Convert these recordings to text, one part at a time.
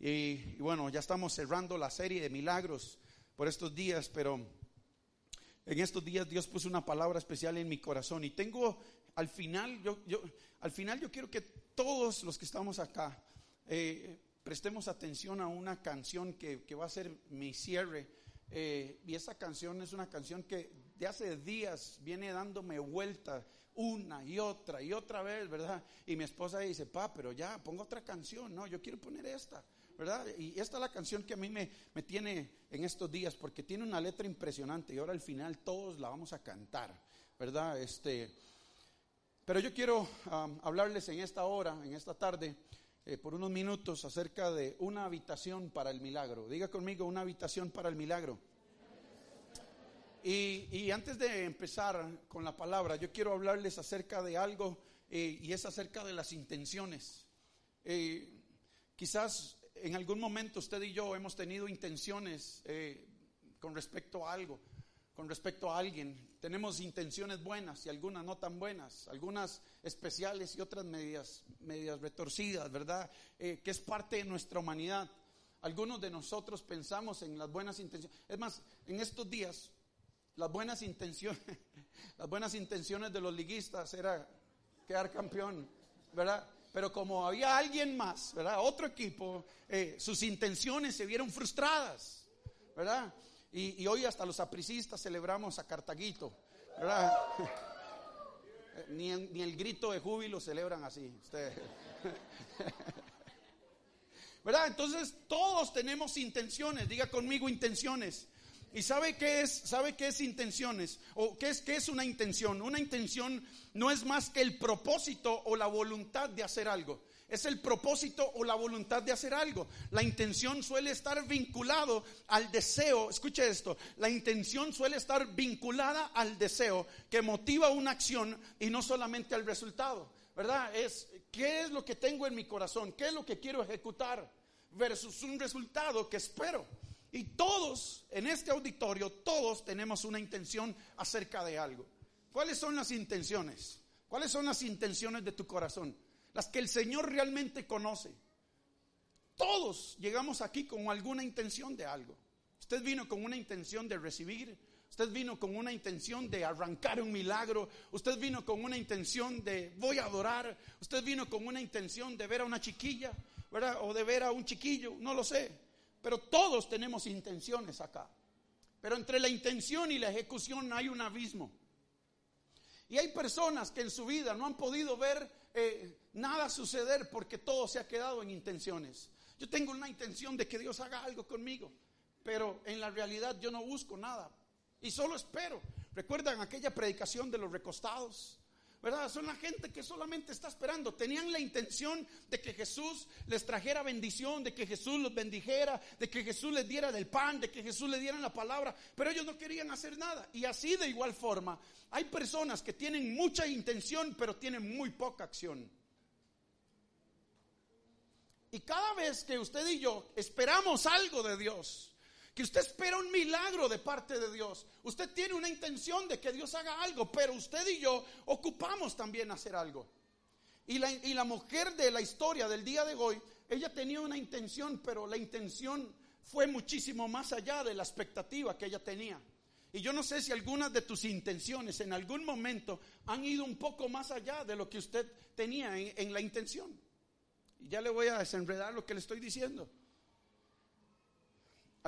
Y, bueno, ya estamos cerrando la serie de milagros por estos días, pero en estos días Dios puso una palabra especial en mi corazón y tengo al final, yo, yo al final yo quiero que todos los que estamos acá eh, prestemos atención a una canción que, que va a ser mi cierre. Eh, y esa canción es una canción que de hace días viene dándome vuelta una y otra y otra vez, ¿verdad? Y mi esposa dice, pa, pero ya, pongo otra canción, no, yo quiero poner esta. ¿Verdad? Y esta es la canción que a mí me, me, tiene en estos días, porque tiene una letra impresionante y ahora al final todos la vamos a cantar, ¿verdad? Este, pero yo quiero hablarles en esta hora, en esta tarde, eh, por unos minutos acerca de una habitación para el milagro. Diga conmigo, una habitación para el milagro. Y, y antes de empezar con la palabra, yo quiero hablarles acerca de algo eh, y es acerca de las intenciones. Eh, quizás en algún momento usted y yo hemos tenido intenciones eh, con respecto a algo, con respecto a alguien. Tenemos intenciones buenas y algunas no tan buenas, algunas especiales y otras medias, medias retorcidas, ¿verdad? Eh, que es parte de nuestra humanidad. Algunos de nosotros pensamos en las buenas intenciones. Es más, en estos días, las buenas intenciones, las buenas intenciones de los liguistas era quedar campeón, ¿verdad? Pero como había alguien más, ¿verdad? Otro equipo, eh, sus intenciones se vieron frustradas, ¿verdad? Y, hoy hasta los apricistas celebramos a Cartaguito, ¿verdad? ni, ni, el grito de júbilo celebran así. Usted. ¿Verdad? Entonces todos tenemos intenciones, diga conmigo intenciones. ¿Y sabe qué es? ¿Sabe qué es intenciones? ¿O qué es, es una intención? Una intención no es más que el propósito o la voluntad de hacer algo. Es el propósito o la voluntad de hacer algo. La intención suele estar vinculado al deseo. Escuche esto. La intención suele estar vinculada al deseo que motiva una acción y no solamente al resultado. ¿Verdad? Es qué es lo que tengo en mi corazón, qué es lo que quiero ejecutar versus un resultado que espero. Y todos en este auditorio, todos tenemos una intención acerca de algo. ¿Cuáles son las intenciones? ¿Cuáles son las intenciones de tu corazón? Las que el Señor realmente conoce. Todos llegamos aquí con alguna intención de algo. Usted vino con una intención de recibir, usted vino con una intención de arrancar un milagro, usted vino con una intención de voy a adorar, usted vino con una intención de ver a una chiquilla, ¿verdad? O de ver a un chiquillo, no lo sé. Pero todos tenemos intenciones acá. Pero entre la intención y la ejecución hay un abismo. Y hay personas que en su vida no han podido ver eh, nada suceder porque todo se ha quedado en intenciones. Yo tengo una intención de que Dios haga algo conmigo, pero en la realidad yo no busco nada y solo espero. ¿Recuerdan aquella predicación de los recostados? ¿Verdad? Son la gente que solamente está esperando. Tenían la intención de que Jesús les trajera bendición, de que Jesús los bendijera, de que Jesús les diera del pan, de que Jesús les diera la palabra, pero ellos no querían hacer nada. Y así de igual forma, hay personas que tienen mucha intención, pero tienen muy poca acción. Y cada vez que usted y yo esperamos algo de Dios, que usted espera un milagro de parte de Dios. Usted tiene una intención de que Dios haga algo, pero usted y yo ocupamos también hacer algo. Y la, y la mujer de la historia del día de hoy, ella tenía una intención, pero la intención fue muchísimo más allá de la expectativa que ella tenía. Y yo no sé si algunas de tus intenciones en algún momento han ido un poco más allá de lo que usted tenía en, en la intención. Y ya le voy a desenredar lo que le estoy diciendo.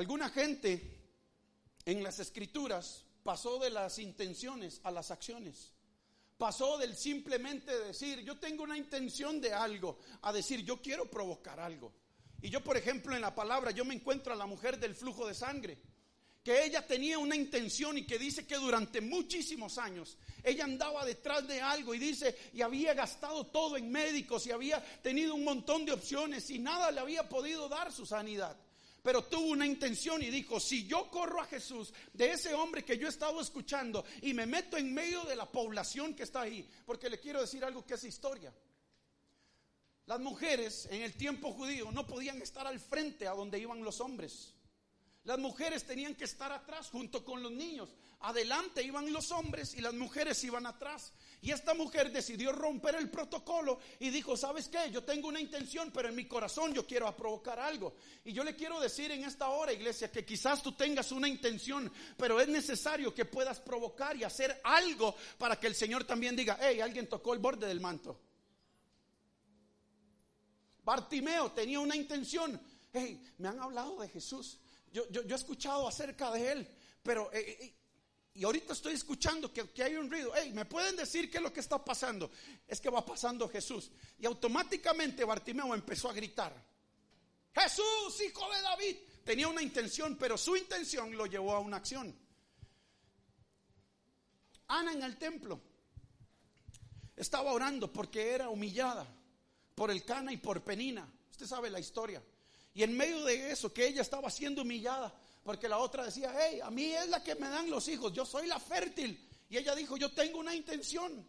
Alguna gente en las escrituras pasó de las intenciones a las acciones. Pasó del simplemente decir, yo tengo una intención de algo, a decir, yo quiero provocar algo. Y yo, por ejemplo, en la palabra, yo me encuentro a la mujer del flujo de sangre, que ella tenía una intención y que dice que durante muchísimos años ella andaba detrás de algo y dice, y había gastado todo en médicos y había tenido un montón de opciones y nada le había podido dar su sanidad pero tuvo una intención y dijo, si yo corro a Jesús de ese hombre que yo he estado escuchando y me meto en medio de la población que está ahí, porque le quiero decir algo que es historia. Las mujeres en el tiempo judío no podían estar al frente a donde iban los hombres. Las mujeres tenían que estar atrás junto con los niños. Adelante iban los hombres y las mujeres iban atrás. Y esta mujer decidió romper el protocolo y dijo, ¿sabes qué? Yo tengo una intención, pero en mi corazón yo quiero provocar algo. Y yo le quiero decir en esta hora, iglesia, que quizás tú tengas una intención, pero es necesario que puedas provocar y hacer algo para que el Señor también diga, hey, alguien tocó el borde del manto. Bartimeo tenía una intención. Hey, me han hablado de Jesús yo, he escuchado acerca de él, pero... Eh, eh, y ahorita estoy escuchando que, que, hay un ruido. Hey, ¿me pueden decir qué es lo que está pasando? Es que va pasando Jesús. Y automáticamente Bartimeo empezó a gritar. Jesús, hijo de David. Tenía una intención, pero su intención lo llevó a una acción. Ana en el templo estaba orando porque era humillada por el Cana y por Penina. Usted sabe la historia. Y en medio de eso, que ella estaba siendo humillada, porque la otra decía, hey, a mí es la que me dan los hijos, yo soy la fértil. Y ella dijo, yo tengo una intención.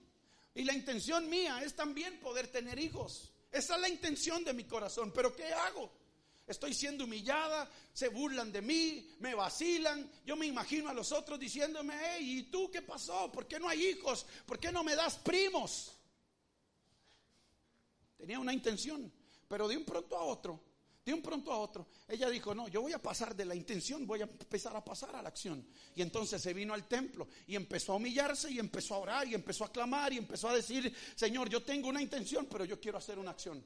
Y la intención mía es también poder tener hijos. Esa es la intención de mi corazón. Pero ¿qué hago? Estoy siendo humillada, se burlan de mí, me vacilan. Yo me imagino a los otros diciéndome, hey, ¿y tú qué pasó? ¿Por qué no hay hijos? ¿Por qué no me das primos? Tenía una intención, pero de un pronto a otro de un pronto a otro, ella dijo, no, yo voy a pasar de la intención, voy a empezar a pasar a la acción. Y entonces se vino al templo y empezó a humillarse y empezó a orar y empezó a clamar y empezó a decir, Señor, yo tengo una intención, pero yo quiero hacer una acción.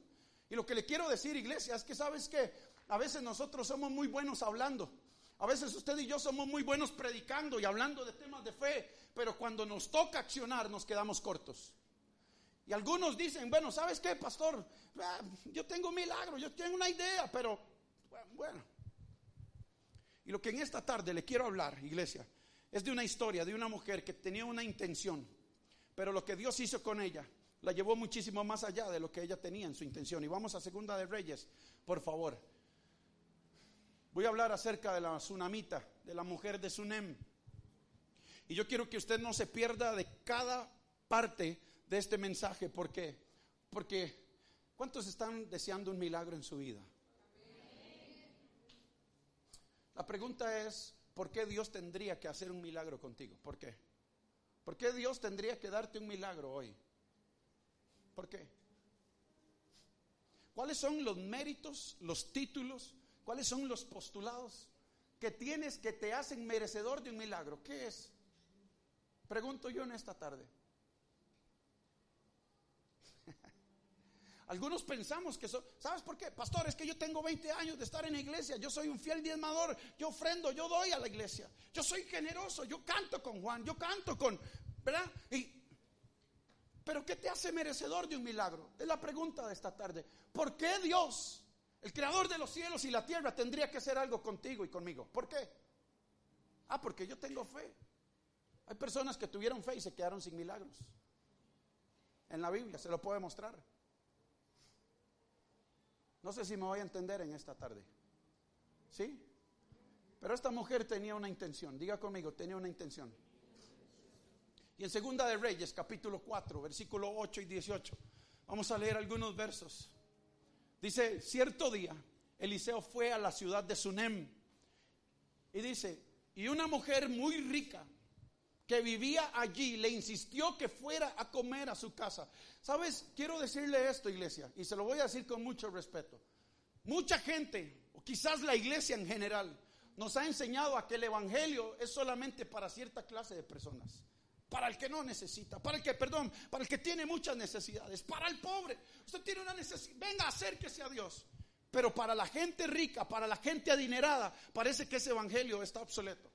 Y lo que le quiero decir, iglesia, es que sabes que a veces nosotros somos muy buenos hablando. A veces usted y yo somos muy buenos predicando y hablando de temas de fe, pero cuando nos toca accionar nos quedamos cortos. Y algunos dicen, bueno, ¿sabes qué, pastor? Ah, yo tengo un milagro, yo tengo una idea, pero bueno. Y lo que en esta tarde le quiero hablar, iglesia, es de una historia de una mujer que tenía una intención, pero lo que Dios hizo con ella la llevó muchísimo más allá de lo que ella tenía en su intención. Y vamos a Segunda de Reyes, por favor. Voy a hablar acerca de la tsunamita, de la mujer de Sunem. Y yo quiero que usted no se pierda de cada parte de este mensaje. ¿Por qué? Porque ¿cuántos están deseando un milagro en su vida? La pregunta es, ¿por qué Dios tendría que hacer un milagro contigo? ¿Por qué? ¿Por qué Dios tendría que darte un milagro hoy? ¿Por qué? ¿Cuáles son los méritos, los títulos, cuáles son los postulados que tienes que te hacen merecedor de un milagro? ¿Qué es? Pregunto yo en esta tarde. Algunos pensamos que son, ¿sabes por qué? Pastor, es que yo tengo 20 años de estar en la iglesia, yo soy un fiel diezmador, yo ofrendo, yo doy a la iglesia, yo soy generoso, yo canto con Juan, yo canto con, ¿verdad? Y, pero ¿qué te hace merecedor de un milagro? Es la pregunta de esta tarde. ¿Por qué Dios, el creador de los cielos y la tierra, tendría que hacer algo contigo y conmigo? ¿Por qué? Ah, porque yo tengo fe. Hay personas que tuvieron fe y se quedaron sin milagros. En la Biblia se lo puede mostrar. No sé si me voy a entender en esta tarde. ¿Sí? Pero esta mujer tenía una intención. Diga conmigo, tenía una intención. Y en Segunda de Reyes, capítulo 4, versículo 8 y 18, vamos a leer algunos versos. Dice, cierto día, Eliseo fue a la ciudad de Sunem. Y dice, y una mujer muy rica que vivía allí le insistió que fuera a comer a su casa. ¿Sabes? Quiero decirle esto, iglesia, y se lo voy a decir con mucho respeto. Mucha gente, o quizás la iglesia en general, nos ha enseñado a que el Evangelio es solamente para cierta clase de personas. Para el que no necesita, para el que, perdón, para el que tiene muchas necesidades, para el pobre. Usted tiene una necesidad, venga, acérquese a Dios. Pero para la gente rica, para la gente adinerada, parece que ese Evangelio está obsoleto.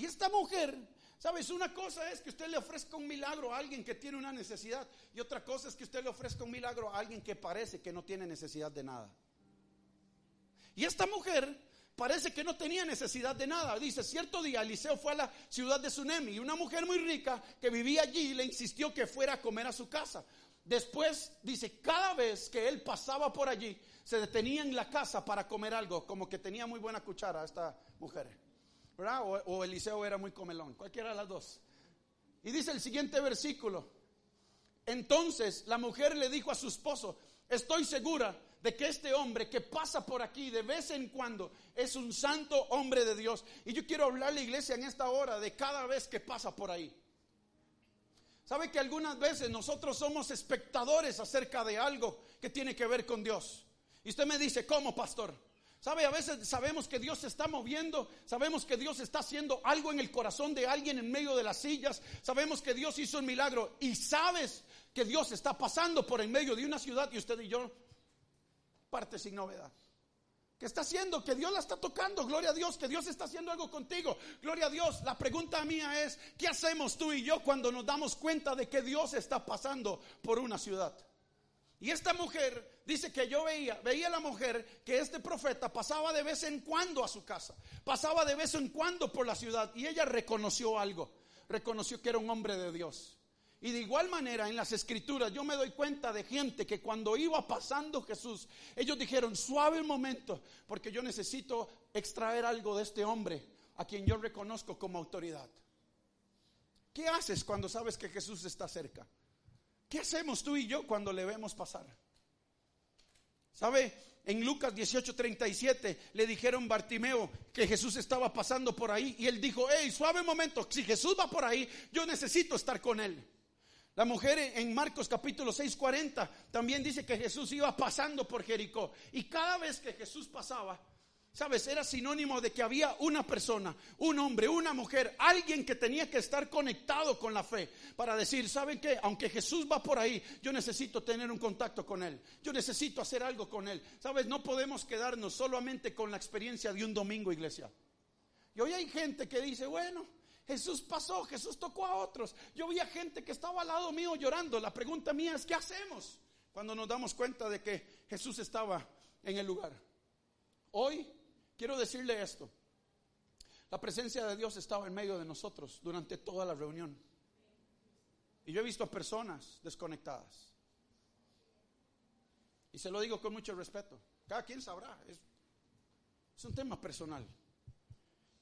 Y esta mujer, ¿sabes? Una cosa es que usted le ofrezca un milagro a alguien que tiene una necesidad y otra cosa es que usted le ofrezca un milagro a alguien que parece que no tiene necesidad de nada. Y esta mujer parece que no tenía necesidad de nada. Dice, cierto día Eliseo fue a la ciudad de Sunem y una mujer muy rica que vivía allí le insistió que fuera a comer a su casa. Después dice, cada vez que él pasaba por allí, se detenía en la casa para comer algo, como que tenía muy buena cuchara esta mujer. O, Eliseo era muy comelón, cualquiera de las dos. Y dice el siguiente versículo. Entonces la mujer le dijo a su esposo, estoy segura de que este hombre que pasa por aquí de vez en cuando es un santo hombre de Dios. Y yo quiero hablar a la iglesia en esta hora de cada vez que pasa por ahí. ¿Sabe que algunas veces nosotros somos espectadores acerca de algo que tiene que ver con Dios? Y usted me dice, ¿cómo, pastor? ¿Sabe? A veces sabemos que Dios se está moviendo, sabemos que Dios está haciendo algo en el corazón de alguien en medio de las sillas, sabemos que Dios hizo un milagro y sabes que Dios está pasando por en medio de una ciudad y usted y yo parte sin novedad. ¿Qué está haciendo? Que Dios la está tocando. Gloria a Dios, que Dios está haciendo algo contigo. Gloria a Dios. La pregunta mía es, ¿qué hacemos tú y yo cuando nos damos cuenta de que Dios está pasando por una ciudad? Y esta mujer dice que yo veía, veía la mujer que este profeta pasaba de vez en cuando a su casa, pasaba de vez en cuando por la ciudad y ella reconoció algo, reconoció que era un hombre de Dios. Y de igual manera en las escrituras yo me doy cuenta de gente que cuando iba pasando Jesús, ellos dijeron, suave momento, porque yo necesito extraer algo de este hombre a quien yo reconozco como autoridad. ¿Qué haces cuando sabes que Jesús está cerca? ¿Qué hacemos tú y yo cuando le vemos pasar? ¿Sabe? En Lucas 18:37 le dijeron Bartimeo que Jesús estaba pasando por ahí y él dijo, hey, suave momento, si Jesús va por ahí, yo necesito estar con él. La mujer en Marcos capítulo 6, 40 también dice que Jesús iba pasando por Jericó. Y cada vez que Jesús pasaba, sabes, era sinónimo de que había una persona, un hombre, una mujer, alguien que tenía que estar conectado con la fe para decir, ¿saben qué? Aunque Jesús va por ahí, yo necesito tener un contacto con Él. Yo necesito hacer algo con Él. Sabes, no podemos quedarnos solamente con la experiencia de un domingo, iglesia. Y hoy hay gente que dice, bueno, Jesús pasó, Jesús tocó a otros. Yo vi a gente que estaba al lado mío llorando. La pregunta mía es, ¿qué hacemos cuando nos damos cuenta de que Jesús estaba en el lugar? Hoy quiero decirle esto. La presencia de Dios estaba en medio de nosotros durante toda la reunión. Y yo he visto a personas desconectadas. Y se lo digo con mucho respeto. Cada quien sabrá. Es, un tema personal.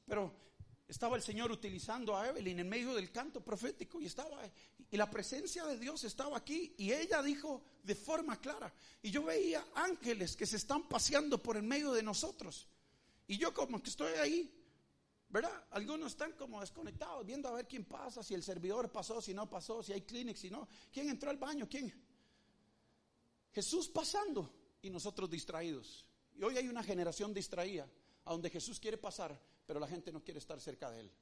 Pero estaba el Señor utilizando a Evelyn en medio del canto profético y estaba y la presencia de Dios estaba aquí y ella dijo de forma clara y yo veía ángeles que se están paseando por en medio de nosotros y yo como que estoy ahí ¿verdad? Algunos están como desconectados viendo a ver quién pasa, si el servidor pasó, si no pasó, si hay clinics, si no, quién entró al baño, quién Jesús pasando y nosotros distraídos. Y hoy hay una generación distraída a donde Jesús quiere pasar, pero la gente no quiere estar cerca de él.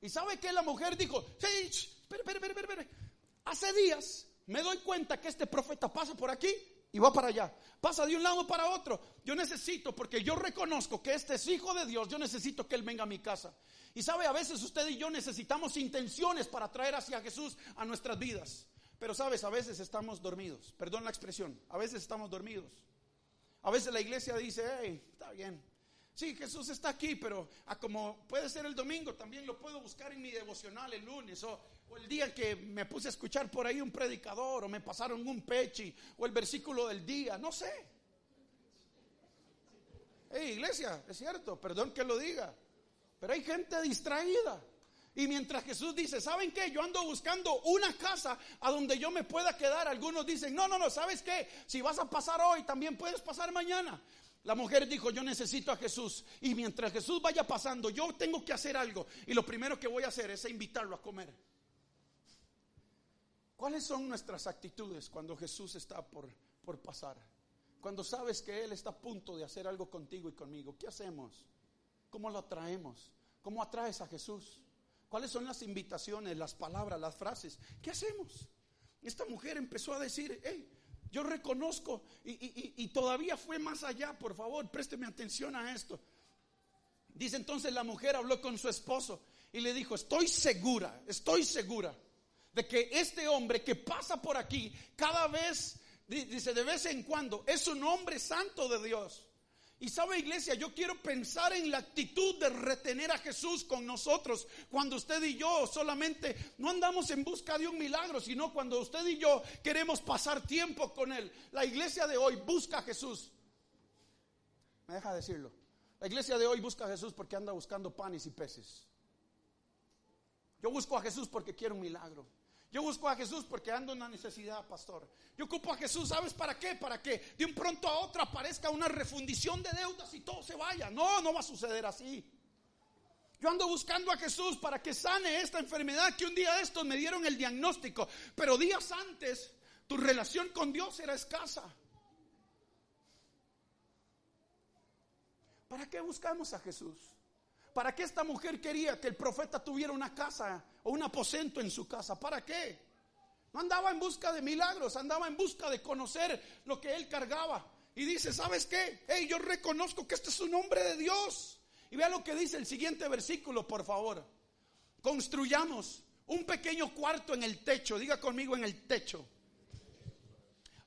¿Y sabe que la mujer dijo? Sí, espere, espere, espere, espere. Hace días me doy cuenta que este profeta pasa por aquí y va para allá. Pasa de un lado para otro. Yo necesito, porque yo reconozco que este es hijo de Dios, yo necesito que Él venga a mi casa. Y sabe, a veces usted y yo necesitamos intenciones para traer hacia Jesús a nuestras vidas. Pero sabes, a veces estamos dormidos. Perdón la expresión. A veces estamos dormidos. A veces la iglesia dice, hey, está bien. Sí, Jesús está aquí, pero ah, como puede ser el domingo, también lo puedo buscar en mi devocional el lunes o, el día que me puse a escuchar por ahí un predicador o me pasaron un pechi o el versículo del día, no sé. Hey, iglesia, es cierto, perdón que lo diga, pero hay gente distraída. Y mientras Jesús dice, ¿saben qué? Yo ando buscando una casa a donde yo me pueda quedar. Algunos dicen, no, no, no, ¿sabes qué? Si vas a pasar hoy, también puedes pasar mañana. La mujer dijo, yo necesito a Jesús. Y mientras Jesús vaya pasando, yo tengo que hacer algo. Y lo primero que voy a hacer es invitarlo a comer. ¿Cuáles son nuestras actitudes cuando Jesús está por, por pasar? Cuando sabes que Él está a punto de hacer algo contigo y conmigo. ¿Qué hacemos? ¿Cómo lo atraemos? ¿Cómo atraes a Jesús? ¿Cuáles son las invitaciones, las palabras, las frases? ¿Qué hacemos? Esta mujer empezó a decir, hey, yo reconozco y, todavía fue más allá, por favor, présteme atención a esto. Dice entonces la mujer habló con su esposo y le dijo, estoy segura, estoy segura de que este hombre que pasa por aquí cada vez, dice, de vez en cuando, es un hombre santo de Dios. Y sabe iglesia, yo quiero pensar en la actitud de retener a Jesús con nosotros cuando usted y yo solamente no andamos en busca de un milagro, sino cuando usted y yo queremos pasar tiempo con Él. La iglesia de hoy busca a Jesús. Me deja decirlo. La iglesia de hoy busca a Jesús porque anda buscando panes y peces. Yo busco a Jesús porque quiero un milagro. Yo busco a Jesús porque ando en una necesidad, pastor. Yo ocupo a Jesús, ¿sabes para qué? Para que de un pronto a otro aparezca una refundición de deudas y todo se vaya. No, no va a suceder así. Yo ando buscando a Jesús para que sane esta enfermedad que un día de estos me dieron el diagnóstico, pero días antes tu relación con Dios era escasa. ¿Para qué buscamos a Jesús? ¿Para qué esta mujer quería que el profeta tuviera una casa o un aposento en su casa? ¿Para qué? No andaba en busca de milagros, andaba en busca de conocer lo que él cargaba. Y dice, ¿sabes qué? Hey, yo reconozco que este es un hombre de Dios. Y vea lo que dice el siguiente versículo, por favor. Construyamos un pequeño cuarto en el techo, diga conmigo en el techo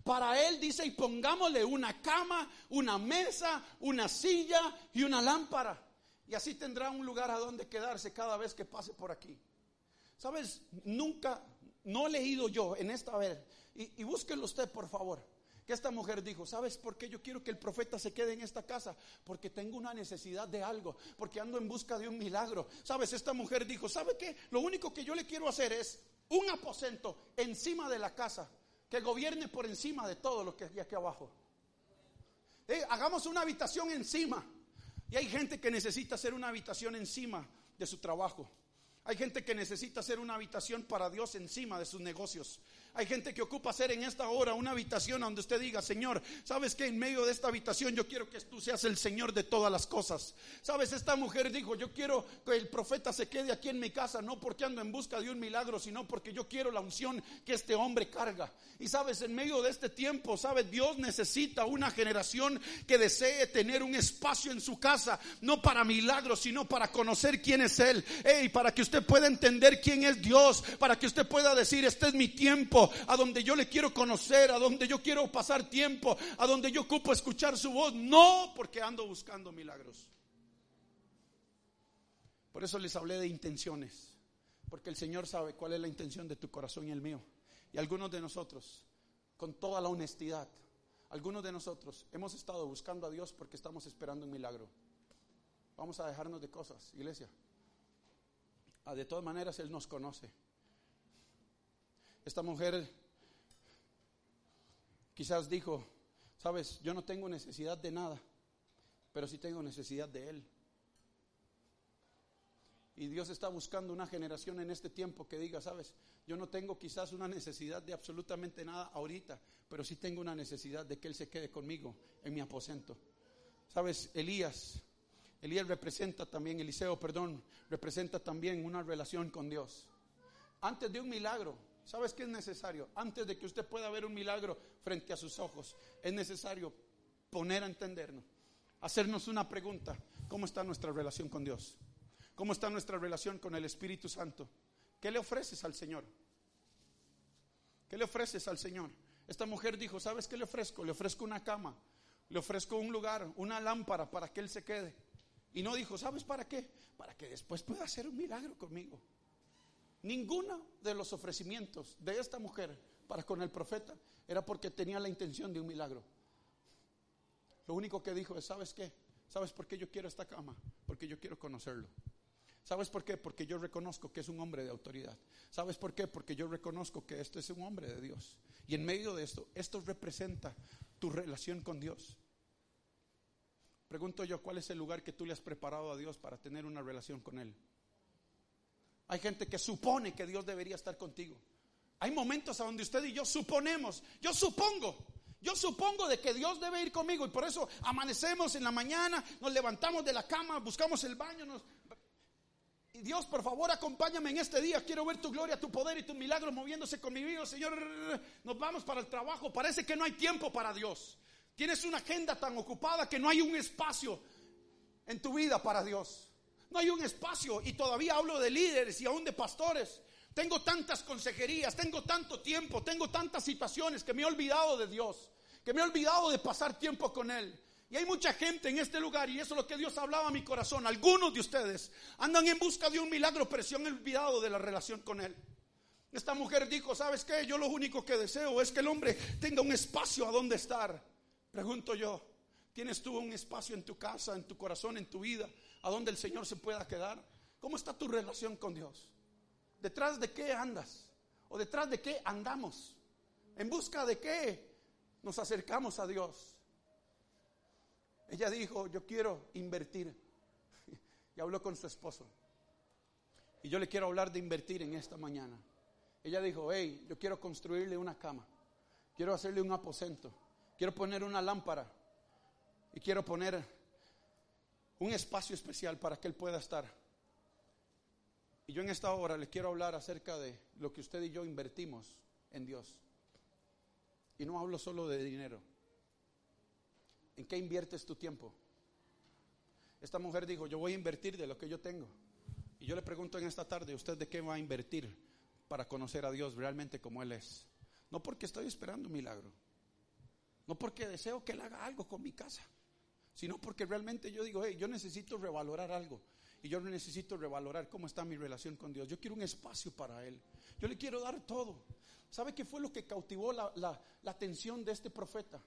para él dice, y pongámosle una cama, una mesa, una silla y una lámpara. Y así tendrá un lugar a donde quedarse cada vez que pase por aquí. Sabes, nunca, no he leído yo en esta vez, y, y búsquelo usted por favor, que esta mujer dijo, ¿sabes por qué yo quiero que el profeta se quede en esta casa? Porque tengo una necesidad de algo, porque ando en busca de un milagro. ¿Sabes? Esta mujer dijo, ¿sabe qué? Lo único que yo le quiero hacer es un aposento encima de la casa que gobierne por encima de todo lo que hay aquí abajo. Eh, hagamos una habitación encima. Y hay gente que necesita hacer una habitación encima de su trabajo. Hay gente que necesita hacer una habitación para Dios encima de sus negocios. Hay gente que ocupa hacer en esta hora una habitación donde usted diga, Señor, ¿sabes que en medio de esta habitación yo quiero que tú seas el Señor de todas las cosas? ¿Sabes? Esta mujer dijo, yo quiero que el profeta se quede aquí en mi casa, no porque ando en busca de un milagro, sino porque yo quiero la unción que este hombre carga. Y sabes, en medio de este tiempo, ¿sabes? Dios necesita una generación que desee tener un espacio en su casa, no para milagros, sino para conocer quién es Él. Y para que usted pueda entender quién es Dios, para que usted pueda decir, este es mi tiempo a donde yo le quiero conocer, a donde yo quiero pasar tiempo, a donde yo ocupo escuchar su voz. No porque ando buscando milagros. Por eso les hablé de intenciones, porque el Señor sabe cuál es la intención de tu corazón y el mío. Y algunos de nosotros, con toda la honestidad, algunos de nosotros hemos estado buscando a Dios porque estamos esperando un milagro. Vamos a dejarnos de cosas, iglesia. Ah, de todas maneras, Él nos conoce. Esta mujer quizás dijo, sabes, yo no tengo necesidad de nada, pero sí tengo necesidad de Él. Y Dios está buscando una generación en este tiempo que diga, sabes, yo no tengo quizás una necesidad de absolutamente nada ahorita, pero sí tengo una necesidad de que Él se quede conmigo en mi aposento. Sabes, Elías, Elías representa también, Eliseo, perdón, representa también una relación con Dios. Antes de un milagro, ¿Sabes qué es necesario? Antes de que usted pueda ver un milagro frente a sus ojos, es necesario poner a entendernos, hacernos una pregunta. ¿Cómo está nuestra relación con Dios? ¿Cómo está nuestra relación con el Espíritu Santo? ¿Qué le ofreces al Señor? ¿Qué le ofreces al Señor? Esta mujer dijo, ¿sabes qué le ofrezco? Le ofrezco una cama, le ofrezco un lugar, una lámpara para que Él se quede. Y no dijo, ¿sabes para qué? Para que después pueda hacer un milagro conmigo. Ninguno de los ofrecimientos de esta mujer para con el profeta era porque tenía la intención de un milagro. Lo único que dijo es, ¿sabes qué? ¿Sabes por qué yo quiero esta cama? Porque yo quiero conocerlo. ¿Sabes por qué? Porque yo reconozco que es un hombre de autoridad. ¿Sabes por qué? Porque yo reconozco que este es un hombre de Dios. Y en medio de esto, esto representa tu relación con Dios. Pregunto yo, ¿cuál es el lugar que tú le has preparado a Dios para tener una relación con Él? Hay gente que supone que Dios debería estar contigo. Hay momentos a donde usted y yo suponemos, yo supongo, yo supongo de que Dios debe ir conmigo y por eso amanecemos en la mañana, nos levantamos de la cama, buscamos el baño. Y Dios, por favor, acompáñame en este día. Quiero ver tu gloria, tu poder y tu milagro moviéndose con mi vida, Señor. Nos vamos para el trabajo. Parece que no hay tiempo para Dios. Tienes una agenda tan ocupada que no hay un espacio en tu vida para Dios. No hay un espacio y todavía hablo de líderes y aún de pastores. Tengo tantas consejerías, tengo tanto tiempo, tengo tantas situaciones que me he olvidado de Dios, que me he olvidado de pasar tiempo con Él. Y hay mucha gente en este lugar, y eso es lo que Dios hablaba a mi corazón. Algunos de ustedes andan en busca de un milagro, pero se han olvidado de la relación con Él. Esta mujer dijo, ¿sabes qué? Yo lo único que deseo es que el hombre tenga un espacio a donde estar. Pregunto yo, ¿tienes tú un espacio en tu casa, en tu corazón, en tu vida? A dónde el Señor se pueda quedar? ¿Cómo está tu relación con Dios? ¿Detrás de qué andas? ¿O detrás de qué andamos? ¿En busca de qué nos acercamos a Dios? Ella dijo, yo quiero invertir. Y habló con su esposo. Y yo le quiero hablar de invertir en esta mañana. Ella dijo, hey, yo quiero construirle una cama. Quiero hacerle un aposento. Quiero poner una lámpara. Y quiero poner un espacio especial para que él pueda estar. Y yo en esta hora le quiero hablar acerca de lo que usted y yo invertimos en Dios. Y no hablo solo de dinero. ¿En qué inviertes tu tiempo? Esta mujer dijo, yo voy a invertir de lo que yo tengo. Y yo le pregunto en esta tarde, ¿usted de qué va a invertir para conocer a Dios realmente como Él es? No porque estoy esperando un milagro. No porque deseo que Él haga algo con mi casa. Sino porque realmente yo digo, hey, yo necesito revalorar algo. Y yo necesito revalorar cómo está mi relación con Dios. Yo quiero un espacio para Él. Yo le quiero dar todo. ¿Sabe qué fue lo que cautivó la, la atención de este profeta?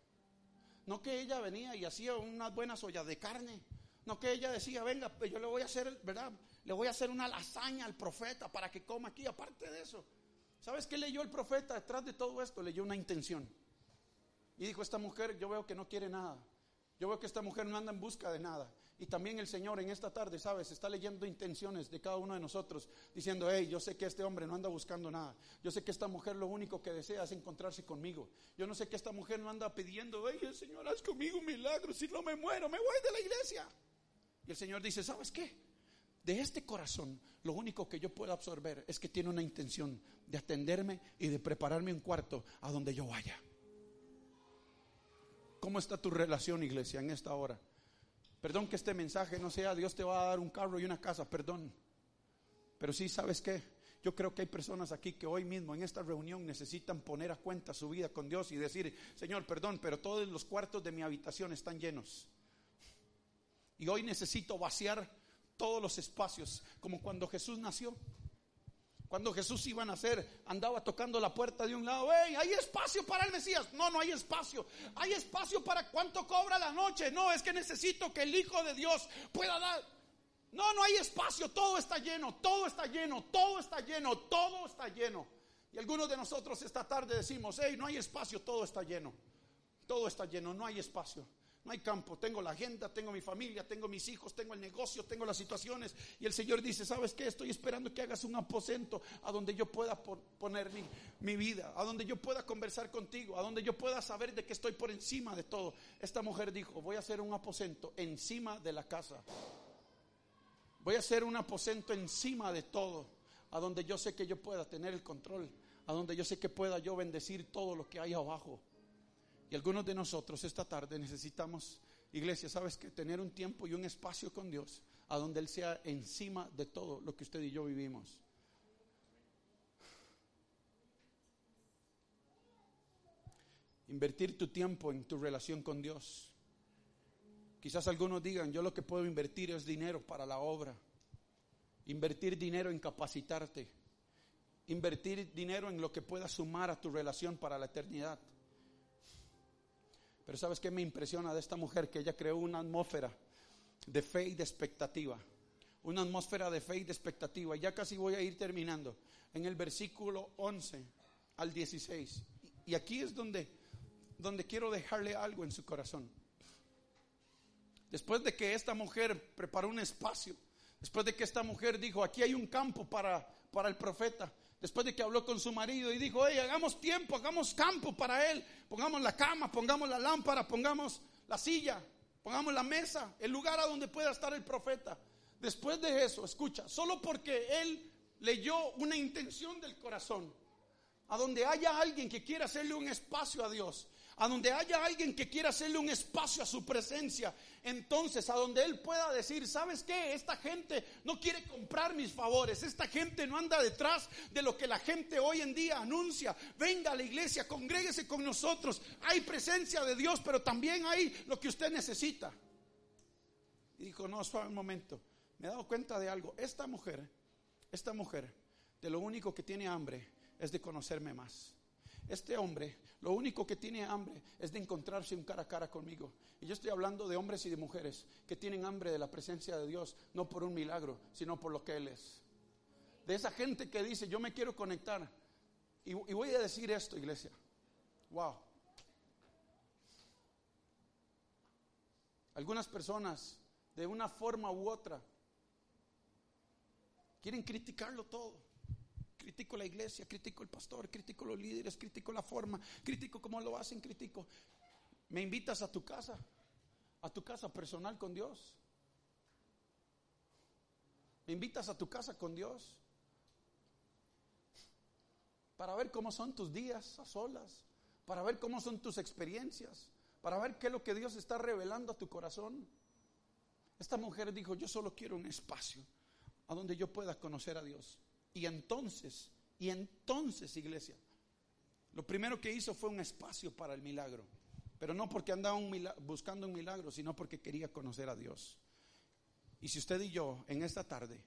No que ella venía y hacía unas buenas ollas de carne. No que ella decía, venga, pues yo le voy a hacer, ¿verdad? Le voy a hacer una lasaña al profeta para que coma aquí. Aparte de eso, ¿sabes qué leyó el profeta detrás de todo esto? Leyó una intención. Y dijo, esta mujer yo veo que no quiere nada. Yo veo que esta mujer no anda en busca de nada. Y también el Señor en esta tarde, ¿sabes? Está leyendo intenciones de cada uno de nosotros, diciendo, hey, yo sé que este hombre no anda buscando nada. Yo sé que esta mujer lo único que desea es encontrarse conmigo. Yo no sé que esta mujer no anda pidiendo, hey, el Señor, haz conmigo un milagro. Si no me muero, me voy de la iglesia. Y el Señor dice, ¿sabes qué? De este corazón, lo único que yo puedo absorber es que tiene una intención de atenderme y de prepararme un cuarto a donde yo vaya. ¿Cómo está tu relación, iglesia, en esta hora? Perdón que este mensaje no sea Dios te va a dar un carro y una casa, perdón. Pero sí, ¿sabes qué? Yo creo que hay personas aquí que hoy mismo en esta reunión necesitan poner a cuenta su vida con Dios y decir, Señor, perdón, pero todos los cuartos de mi habitación están llenos. Y hoy necesito vaciar todos los espacios, como cuando Jesús nació. Cuando Jesús iba a nacer, andaba tocando la puerta de un lado. ¡Hey, hay espacio para el Mesías! No, no hay espacio. Hay espacio para cuánto cobra la noche. No, es que necesito que el Hijo de Dios pueda dar. No, no hay espacio. Todo está lleno, todo está lleno, todo está lleno, todo está lleno. Y algunos de nosotros esta tarde decimos, hey, no hay espacio, todo está lleno. Todo está lleno, no hay espacio. No hay campo, tengo la agenda, tengo mi familia, tengo mis hijos, tengo el negocio, tengo las situaciones. Y el Señor dice, ¿sabes qué? Estoy esperando que hagas un aposento a donde yo pueda poner mi, vida, a donde yo pueda conversar contigo, a donde yo pueda saber de que estoy por encima de todo. Esta mujer dijo, voy a hacer un aposento encima de la casa. Voy a hacer un aposento encima de todo, a donde yo sé que yo pueda tener el control, a donde yo sé que pueda yo bendecir todo lo que hay abajo. Y algunos de nosotros esta tarde necesitamos, iglesia, sabes que tener un tiempo y un espacio con Dios a donde Él sea encima de todo lo que usted y yo vivimos. Invertir tu tiempo en tu relación con Dios. Quizás algunos digan, yo lo que puedo invertir es dinero para la obra. Invertir dinero en capacitarte. Invertir dinero en lo que pueda sumar a tu relación para la eternidad. Pero ¿sabes qué me impresiona de esta mujer? Que ella creó una atmósfera de fe y de expectativa. Una atmósfera de fe y de expectativa. Ya casi voy a ir terminando. En el versículo 11 al 16. Y aquí es donde, donde quiero dejarle algo en su corazón. Después de que esta mujer preparó un espacio, después de que esta mujer dijo, aquí hay un campo para, para el profeta, después de que habló con su marido y dijo, hey, hagamos tiempo, hagamos campo para él, pongamos la cama, pongamos la lámpara, pongamos la silla, pongamos la mesa, el lugar a donde pueda estar el profeta. Después de eso, escucha, solo porque él leyó una intención del corazón, a donde haya alguien que quiera hacerle un espacio a Dios, a donde haya alguien que quiera hacerle un espacio a su presencia, entonces a donde él pueda decir, ¿sabes qué? Esta gente no quiere comprar mis favores, esta gente no anda detrás de lo que la gente hoy en día anuncia. Venga a la iglesia, congréguese con nosotros. Hay presencia de Dios, pero también hay lo que usted necesita. Y dijo, no, suave un momento. Me he dado cuenta de algo. Esta mujer, esta mujer, de lo único que tiene hambre es de conocerme más. Este hombre lo único que tiene hambre es de encontrarse un cara a cara conmigo. Y yo estoy hablando de hombres y de mujeres que tienen hambre de la presencia de Dios, no por un milagro, sino por lo que Él es. De esa gente que dice, yo me quiero conectar. Y, voy a decir esto, iglesia. Wow. Algunas personas, de una forma u otra, quieren criticarlo todo. Critico la iglesia, critico el pastor, critico los líderes, critico la forma, critico cómo lo hacen, critico. Me invitas a tu casa, a tu casa personal con Dios. Me invitas a tu casa con Dios para ver cómo son tus días a solas, para ver cómo son tus experiencias, para ver qué es lo que Dios está revelando a tu corazón. Esta mujer dijo, yo solo quiero un espacio a donde yo pueda conocer a Dios. Y entonces, y entonces, iglesia, lo primero que hizo fue un espacio para el milagro. Pero no porque andaba buscando un milagro, sino porque quería conocer a Dios. Y si usted y yo en esta tarde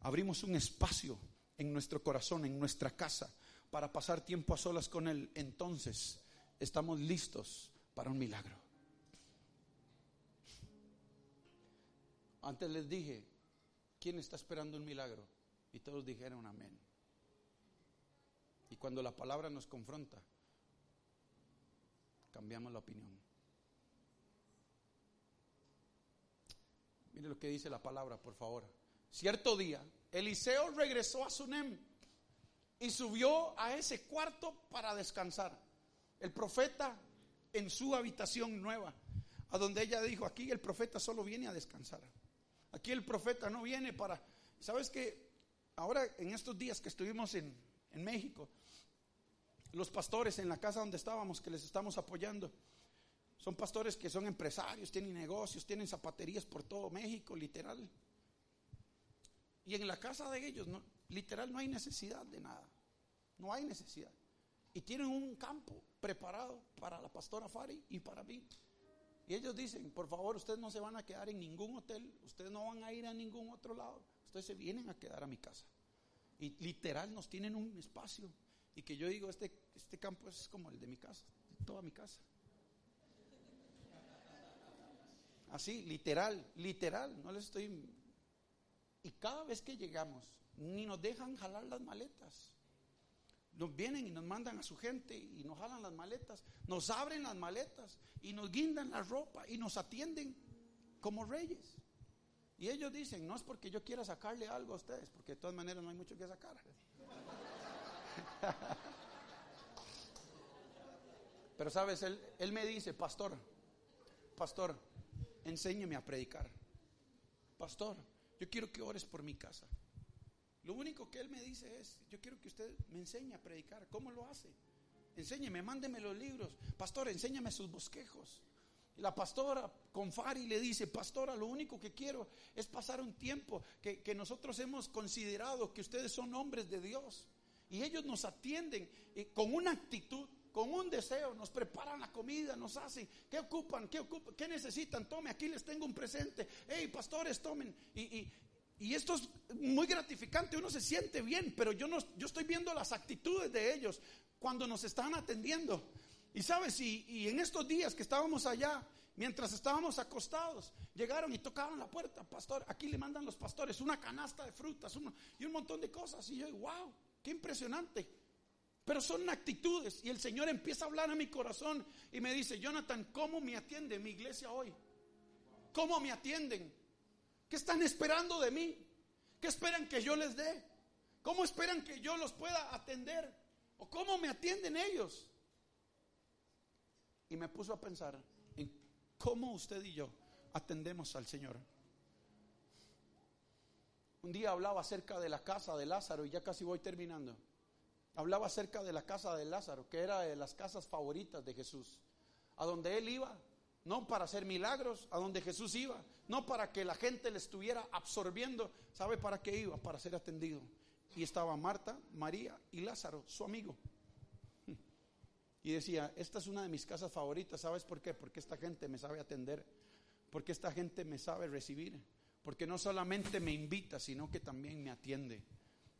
abrimos un espacio en nuestro corazón, en nuestra casa, para pasar tiempo a solas con Él, entonces estamos listos para un milagro. Antes les dije, ¿quién está esperando un milagro? Y todos dijeron amén. Y cuando la palabra nos confronta, cambiamos la opinión. Mire lo que dice la palabra, por favor. Cierto día, Eliseo regresó a Sunem y subió a ese cuarto para descansar. El profeta en su habitación nueva, a donde ella dijo, aquí el profeta solo viene a descansar. Aquí el profeta no viene para... ¿Sabes que Ahora, en estos días que estuvimos en, en México, los pastores en la casa donde estábamos, que les estamos apoyando, son pastores que son empresarios, tienen negocios, tienen zapaterías por todo México, literal. Y en la casa de ellos, literal, no hay necesidad de nada. No hay necesidad. Y tienen un campo preparado para la pastora Fari y para mí. Y ellos dicen, por favor, ustedes no se van a quedar en ningún hotel, ustedes no van a ir a ningún otro lado, ustedes se vienen a quedar a mi casa. Y literal nos tienen un espacio. Y que yo digo, este, este campo es como el de mi casa, toda mi casa. Así, literal, literal, no les estoy... Y cada vez que llegamos, ni nos dejan jalar las maletas. Nos vienen y nos mandan a su gente y nos jalan las maletas, nos abren las maletas y nos guindan la ropa y nos atienden como reyes. Y ellos dicen, no es porque yo quiera sacarle algo a ustedes, porque de todas maneras no hay mucho que sacar. Pero sabes, él, él me dice, pastor, pastor, enséñeme a predicar. Pastor, yo quiero que ores por mi casa. Lo único que él me dice es, yo quiero que usted me enseñe a predicar. ¿Cómo lo hace? Enséñeme, mándeme los libros. Pastor, enséñame sus bosquejos. La pastora con Fari le dice, pastora, lo único que quiero es pasar un tiempo que, nosotros hemos considerado que ustedes son hombres de Dios. Y ellos nos atienden con una actitud, con un deseo, nos preparan la comida, nos hacen, ¿qué ocupan? ¿Qué, ocupan? ¿Qué necesitan? Tome, aquí les tengo un presente. Hey, pastores, tomen. Y, y, esto es muy gratificante, uno se siente bien, pero yo, no, yo estoy viendo las actitudes de ellos cuando nos están atendiendo. Y sabes, y, y en estos días que estábamos allá, mientras estábamos acostados, llegaron y tocaron la puerta, pastor, aquí le mandan los pastores una canasta de frutas y un montón de cosas. Y yo, wow, Qué impresionante. Pero son actitudes y el Señor empieza a hablar a mi corazón y me dice, Jonathan, ¿cómo me atiende mi iglesia hoy? ¿Cómo me atienden? ¿Qué están esperando de mí? ¿Qué esperan que yo les dé? ¿Cómo esperan que yo los pueda atender? ¿O cómo me atienden ellos? Y me puso a pensar en cómo usted y yo atendemos al Señor. Un día hablaba acerca de la casa de Lázaro y ya casi voy terminando. Hablaba acerca de la casa de Lázaro, que era de las casas favoritas de Jesús. A donde él iba, no para hacer milagros, a donde Jesús iba, no para que la gente le estuviera absorbiendo. ¿Sabe para qué iba? Para ser atendido. Y estaba Marta, María y Lázaro, su amigo. Y decía, esta es una de mis casas favoritas. ¿Sabes por qué? Porque esta gente me sabe atender. Porque esta gente me sabe recibir porque no solamente me invita, sino que también me atiende.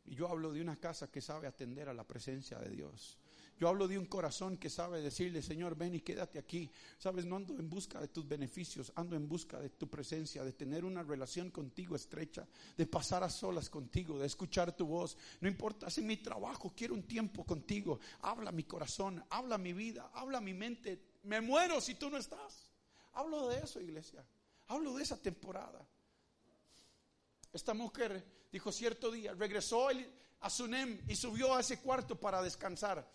Y yo hablo de una casa que sabe atender a la presencia de Dios. Yo hablo de un corazón que sabe decirle, Señor, ven y quédate aquí. Sabes, no ando en busca de tus beneficios, ando en busca de tu presencia, de tener una relación contigo estrecha, de pasar a solas contigo, de escuchar tu voz. No importa si mi trabajo, quiero un tiempo contigo. Habla mi corazón, habla mi vida, habla mi mente. Me muero si tú no estás. Hablo de eso, iglesia. Hablo de esa temporada. Esta mujer dijo cierto día, regresó a Sunem y subió a ese cuarto para descansar.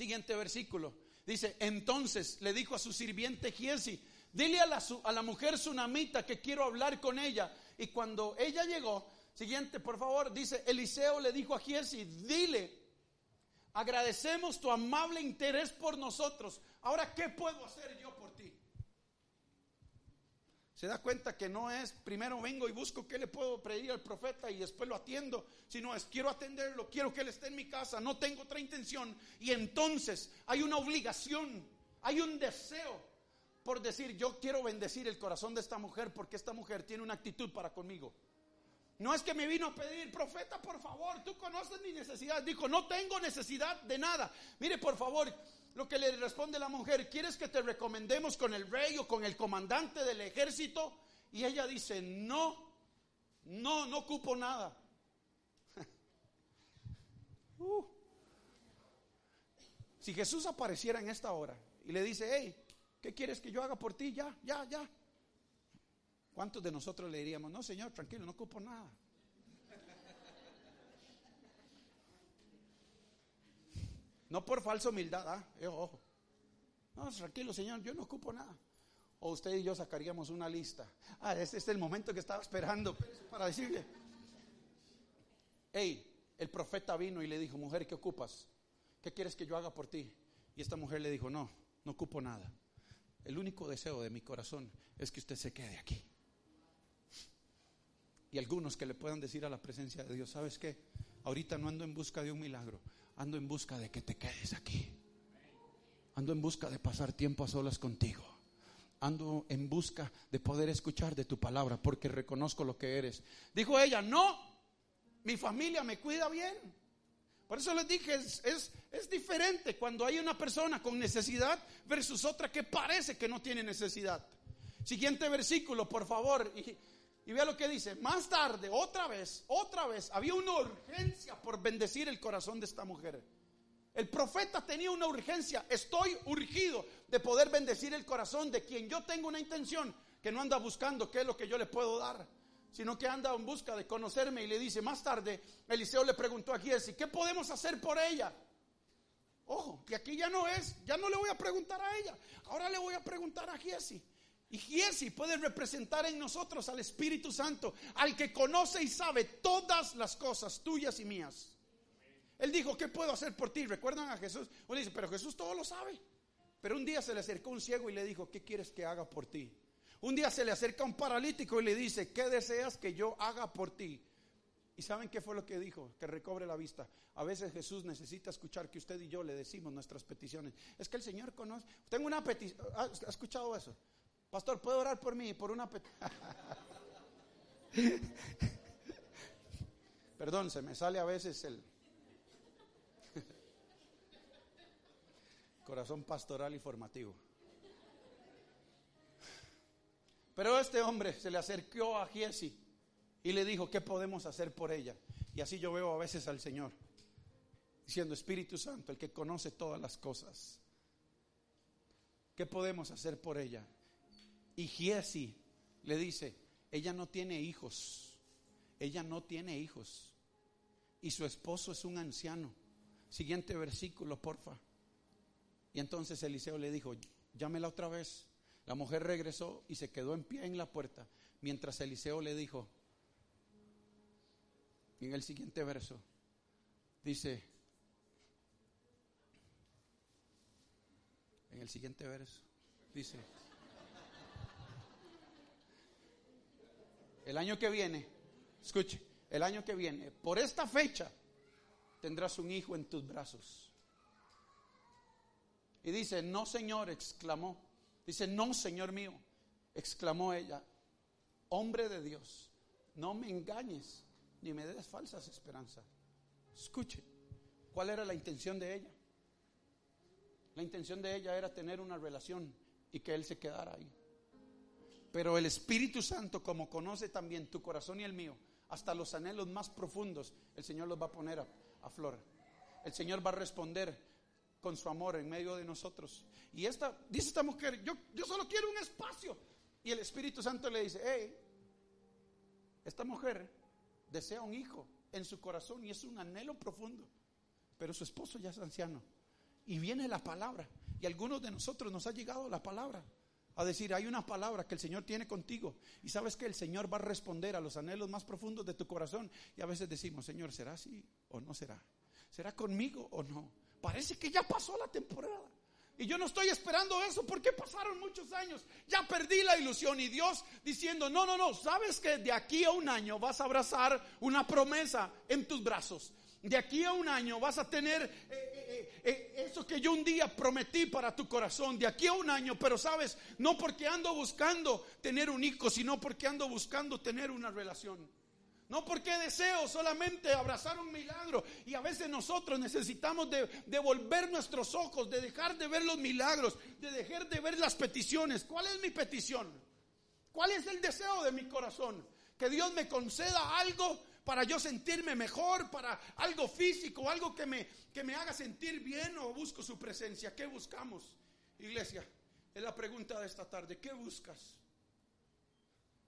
Siguiente versículo. Dice, entonces le dijo a su sirviente Giesi, dile a la, a la mujer sunamita que quiero hablar con ella. Y cuando ella llegó, siguiente, por favor, dice, Eliseo le dijo a Giesi, dile, agradecemos tu amable interés por nosotros. Ahora, ¿qué puedo hacer yo? Se da cuenta que no es primero vengo y busco qué le puedo pedir al profeta y después lo atiendo, sino es quiero atenderlo, quiero que él esté en mi casa, no tengo otra intención. Y entonces hay una obligación, hay un deseo por decir yo quiero bendecir el corazón de esta mujer porque esta mujer tiene una actitud para conmigo. No es que me vino a pedir, profeta, por favor, tú conoces mi necesidad. Dijo, no tengo necesidad de nada. Mire, por favor, lo que le responde la mujer, ¿quieres que te recomendemos con el rey o con el comandante del ejército? Y ella dice, no, no, no ocupo nada. Uh. Si Jesús apareciera en esta hora y le dice, hey, ¿qué quieres que yo haga por ti? Ya, ya, ya. ¿Cuántos de nosotros le diríamos, no, Señor, tranquilo, no ocupo nada? No por falsa humildad, ¿ah? Eh, ojo. No, tranquilo, Señor, yo no ocupo nada. O usted y yo sacaríamos una lista. Ah, este, es el momento que estaba esperando para decirle. Hey, el profeta vino y le dijo, mujer, ¿qué ocupas? ¿Qué quieres que yo haga por ti? Y esta mujer le dijo, no, no ocupo nada. El único deseo de mi corazón es que usted se quede aquí. Y algunos que le puedan decir a la presencia de Dios, ¿sabes qué? Ahorita no ando en busca de un milagro, ando en busca de que te quedes aquí. Ando en busca de pasar tiempo a solas contigo. Ando en busca de poder escuchar de tu palabra porque reconozco lo que eres. Dijo ella, no, mi familia me cuida bien. Por eso les dije, es, es, diferente cuando hay una persona con necesidad versus otra que parece que no tiene necesidad. Siguiente versículo, por favor. Y vea lo que dice. Más tarde, otra vez, otra vez, había una urgencia por bendecir el corazón de esta mujer. El profeta tenía una urgencia. Estoy urgido de poder bendecir el corazón de quien yo tengo una intención, que no anda buscando qué es lo que yo le puedo dar, sino que anda en busca de conocerme y le dice, más tarde, Eliseo le preguntó a Giesi, ¿qué podemos hacer por ella? Ojo, que aquí ya no es, ya no le voy a preguntar a ella, ahora le voy a preguntar a Giesi. Y Giesi puede representar en nosotros al Espíritu Santo, al que conoce y sabe todas las cosas tuyas y mías. Él dijo, ¿qué puedo hacer por ti? ¿Recuerdan a Jesús? Uno dice, pero Jesús todo lo sabe. Pero un día se le acercó un ciego y le dijo, ¿qué quieres que haga por ti? Un día se le acerca un paralítico y le dice, ¿qué deseas que yo haga por ti? ¿Y saben qué fue lo que dijo? Que recobre la vista. A veces Jesús necesita escuchar que usted y yo le decimos nuestras peticiones. Es que el Señor conoce. Tengo una petición. ¿Ha escuchado eso? Pastor, ¿puedo orar por mí? Por una... Perdón, se me sale a veces el corazón pastoral y formativo. Pero este hombre se le acercó a Giesi y le dijo, ¿qué podemos hacer por ella? Y así yo veo a veces al Señor, diciendo, Espíritu Santo, el que conoce todas las cosas, ¿qué podemos hacer por ella? Y Giesi le dice, ella no tiene hijos, ella no tiene hijos. Y su esposo es un anciano. Siguiente versículo, porfa. Y entonces Eliseo le dijo, llámela otra vez. La mujer regresó y se quedó en pie en la puerta, mientras Eliseo le dijo, en el siguiente verso, dice, en el siguiente verso, dice, el año que viene, escuche, el año que viene, por esta fecha, tendrás un hijo en tus brazos. Y dice, no Señor, exclamó. Dice, no Señor mío, exclamó ella, hombre de Dios, no me engañes ni me des falsas esperanzas. Escuche, ¿cuál era la intención de ella? La intención de ella era tener una relación y que él se quedara ahí. Pero el Espíritu Santo, como conoce también tu corazón y el mío, hasta los anhelos más profundos, el Señor los va a poner a, flor. El Señor va a responder con su amor en medio de nosotros. Y esta, dice esta mujer, yo, yo solo quiero un espacio. Y el Espíritu Santo le dice, hey, esta mujer desea un hijo en su corazón y es un anhelo profundo. Pero su esposo ya es anciano. Y viene la palabra. Y a algunos de nosotros nos ha llegado la palabra a decir, hay una palabra que el Señor tiene contigo y sabes que el Señor va a responder a los anhelos más profundos de tu corazón. Y a veces decimos, Señor, ¿será así o no será? ¿Será conmigo o no? Parece que ya pasó la temporada. Y yo no estoy esperando eso porque pasaron muchos años. Ya perdí la ilusión y Dios diciendo, no, no, no, sabes que de aquí a un año vas a abrazar una promesa en tus brazos. De aquí a un año vas a tener eh, eso que yo un día prometí para tu corazón. De aquí a un año, pero sabes, no porque ando buscando tener un hijo, sino porque ando buscando tener una relación. No porque deseo solamente abrazar un milagro. Y a veces nosotros necesitamos de, devolver nuestros ojos, de dejar de ver los milagros, de dejar de ver las peticiones. ¿Cuál es mi petición? ¿Cuál es el deseo de mi corazón? Que Dios me conceda algo para yo sentirme mejor, para algo físico, algo que me, que me haga sentir bien o busco su presencia. ¿Qué buscamos, iglesia? Es la pregunta de esta tarde. ¿Qué buscas?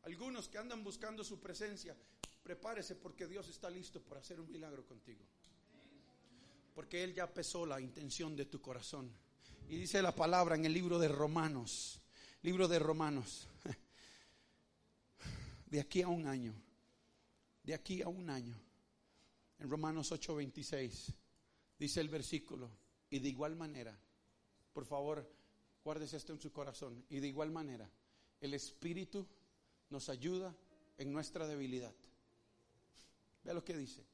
Algunos que andan buscando su presencia, prepárese porque Dios está listo para hacer un milagro contigo. Porque Él ya pesó la intención de tu corazón. Y dice la palabra en el libro de Romanos, libro de Romanos, de aquí a un año de aquí a un año. En Romanos 8:26 dice el versículo, y de igual manera, por favor, guardes esto en su corazón, y de igual manera, el Espíritu nos ayuda en nuestra debilidad. Vea lo que dice.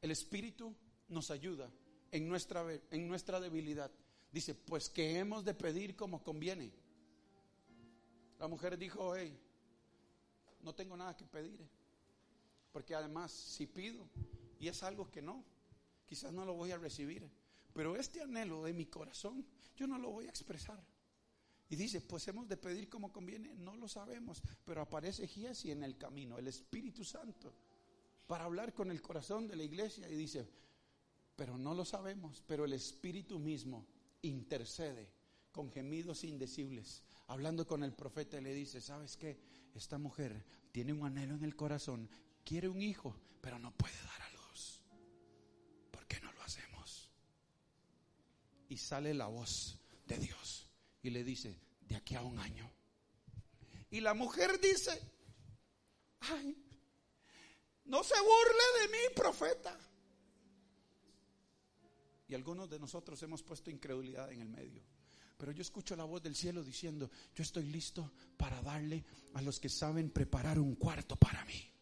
El Espíritu nos ayuda en nuestra, en nuestra debilidad. Dice, pues que hemos de pedir como conviene. La mujer dijo, hey, no tengo nada que pedir. Porque además, si pido y es algo que no, quizás no lo voy a recibir. Pero este anhelo de mi corazón, yo no lo voy a expresar. Y dice, pues hemos de pedir como conviene, no lo sabemos, pero aparece Giesi en el camino, el Espíritu Santo, para hablar con el corazón de la iglesia. Y dice, pero no lo sabemos, pero el Espíritu mismo intercede con gemidos indecibles. Hablando con el profeta le dice, ¿sabes qué? Esta mujer tiene un anhelo en el corazón quiere un hijo, pero no puede dar a luz. ¿Por qué no lo hacemos? Y sale la voz de Dios y le dice, de aquí a un año. Y la mujer dice, ay, no se burle de mí, profeta. Y algunos de nosotros hemos puesto incredulidad en el medio. Pero yo escucho la voz del cielo diciendo, yo estoy listo para darle a los que saben preparar un cuarto para mí.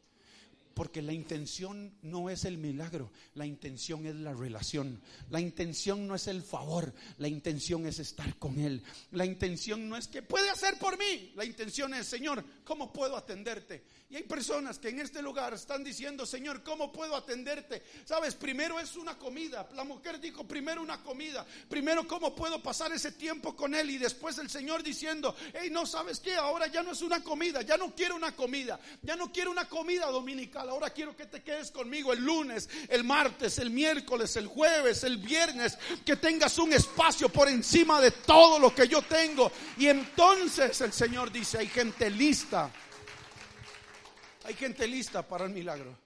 Porque la intención no es el milagro, la intención es la relación. La intención no es el favor, la intención es estar con Él. La intención no es que puede hacer por mí, la intención es, Señor, ¿cómo puedo atenderte? Y hay personas que en este lugar están diciendo, Señor, ¿cómo puedo atenderte? Sabes, primero es una comida. La mujer dijo, primero una comida. Primero, ¿cómo puedo pasar ese tiempo con Él? Y después el Señor diciendo, hey, no sabes qué, ahora ya no es una comida, ya no quiero una comida, ya no quiero una comida dominical, ahora quiero que te quedes conmigo el lunes, el martes, el miércoles, el jueves, el viernes, que tengas un espacio por encima de todo lo que yo tengo. Y entonces el Señor dice, hay gente lista hay gente lista para el milagro.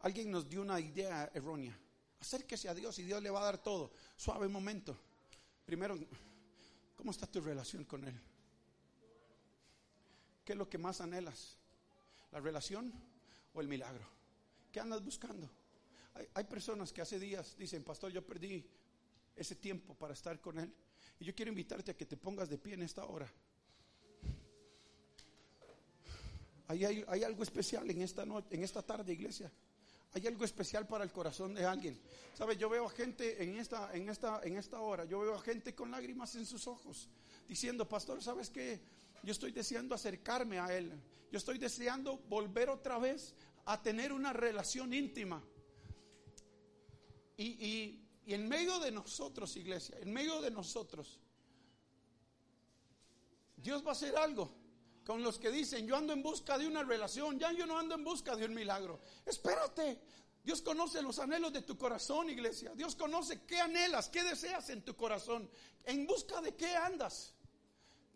Alguien nos dio una idea errónea. Acérquese a Dios y Dios le va a dar todo. Suave momento. Primero, ¿cómo está tu relación con Él? ¿Qué es lo que más anhelas? ¿La relación o el milagro? ¿Qué andas buscando? Hay, hay, personas que hace días dicen, pastor, yo perdí ese tiempo para estar con Él. Y yo quiero invitarte a que te pongas de pie en esta hora. Hay, algo especial en esta, noche, en esta tarde, iglesia. Hay algo especial para el corazón de alguien. ¿Sabe? Yo veo a gente en esta, en, esta, en esta hora, yo veo a gente con lágrimas en sus ojos, diciendo, pastor, ¿sabes qué? Yo estoy deseando acercarme a Él. Yo estoy deseando volver otra vez a tener una relación íntima. Y, y, y en medio de nosotros, iglesia, en medio de nosotros, Dios va a hacer algo con los que dicen, yo ando en busca de una relación, ya yo no ando en busca de un milagro. Espérate, Dios conoce los anhelos de tu corazón, iglesia. Dios conoce qué anhelas, qué deseas en tu corazón. ¿En busca de qué andas?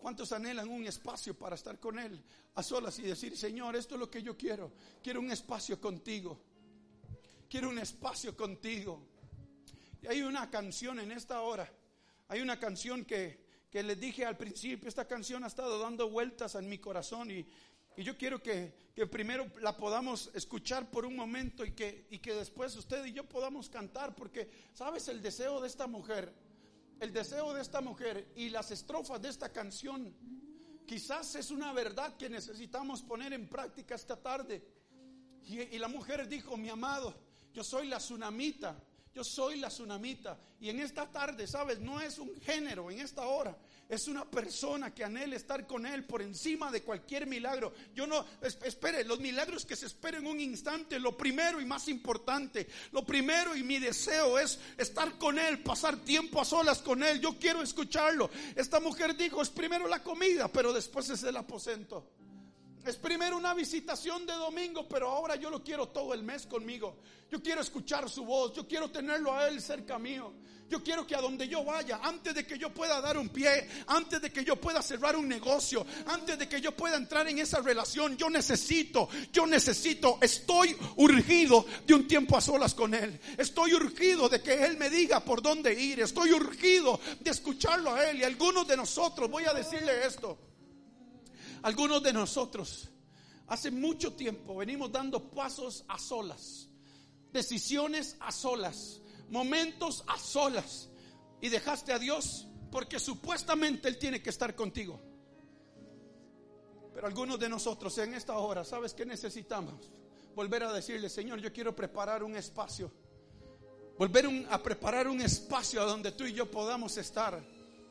¿Cuántos anhelan un espacio para estar con Él a solas y decir, Señor, esto es lo que yo quiero? Quiero un espacio contigo. Quiero un espacio contigo. Y hay una canción en esta hora. Hay una canción que, que les dije al principio. Esta canción ha estado dando vueltas en mi corazón y, y yo quiero que, que, primero la podamos escuchar por un momento y que, y que después usted y yo podamos cantar. Porque, ¿sabes? El deseo de esta mujer el deseo de esta mujer y las estrofas de esta canción quizás es una verdad que necesitamos poner en práctica esta tarde. Y, la mujer dijo, mi amado, yo soy la tsunamita, yo soy la tsunamita. Y en esta tarde, ¿sabes? No es un género en esta hora. Es una persona que anhela estar con Él por encima de cualquier milagro. Yo no, espere, los milagros que se esperen un instante, lo primero y más importante, lo primero y mi deseo es estar con Él, pasar tiempo a solas con Él. Yo quiero escucharlo. Esta mujer dijo, es primero la comida, pero después es el aposento. Es primero una visitación de domingo, pero ahora yo lo quiero todo el mes conmigo. Yo quiero escuchar su voz, yo quiero tenerlo a Él cerca mío. Yo quiero que a donde yo vaya, antes de que yo pueda dar un pie, antes de que yo pueda cerrar un negocio, antes de que yo pueda entrar en esa relación, yo necesito, yo necesito, estoy urgido de un tiempo a solas con Él. Estoy urgido de que Él me diga por dónde ir. Estoy urgido de escucharlo a Él. Y algunos de nosotros, voy a decirle esto, algunos de nosotros hace mucho tiempo venimos dando pasos a solas, decisiones a solas, momentos a solas y dejaste a Dios porque supuestamente Él tiene que estar contigo. Pero algunos de nosotros en esta hora, ¿sabes qué necesitamos? Volver a decirle, Señor, yo quiero preparar un espacio. Volver a preparar un espacio a donde tú y yo podamos estar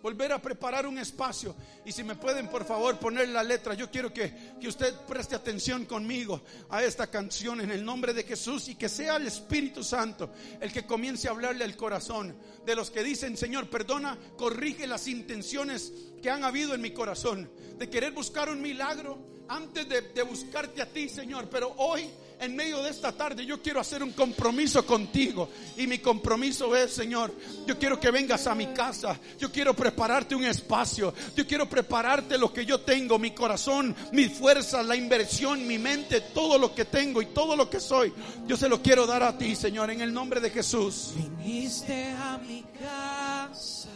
volver a preparar un espacio. Y si me pueden, por favor, poner la letra, yo quiero que, que, usted preste atención conmigo a esta canción en el nombre de Jesús y que sea el Espíritu Santo el que comience a hablarle al corazón de los que dicen, Señor, perdona, corrige las intenciones que han habido en mi corazón, de querer buscar un milagro antes de, buscarte a ti, Señor, pero hoy en medio de esta tarde yo quiero hacer un compromiso contigo. Y mi compromiso es, Señor, yo quiero que vengas a mi casa. Yo quiero prepararte un espacio. Yo quiero prepararte lo que yo tengo, mi corazón, mi fuerza, la inversión, mi mente, todo lo que tengo y todo lo que soy. Yo se lo quiero dar a ti, Señor, en el nombre de Jesús. Viniste a mi casa,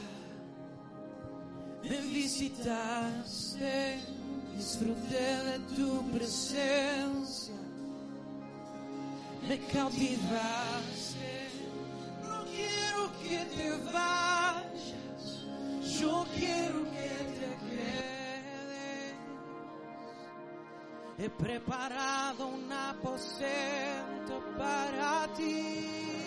me visitaste, disfruté de tu presencia me cautivaste. No quiero que te vayas, yo quiero que te quedes. He preparado un aposento para ti.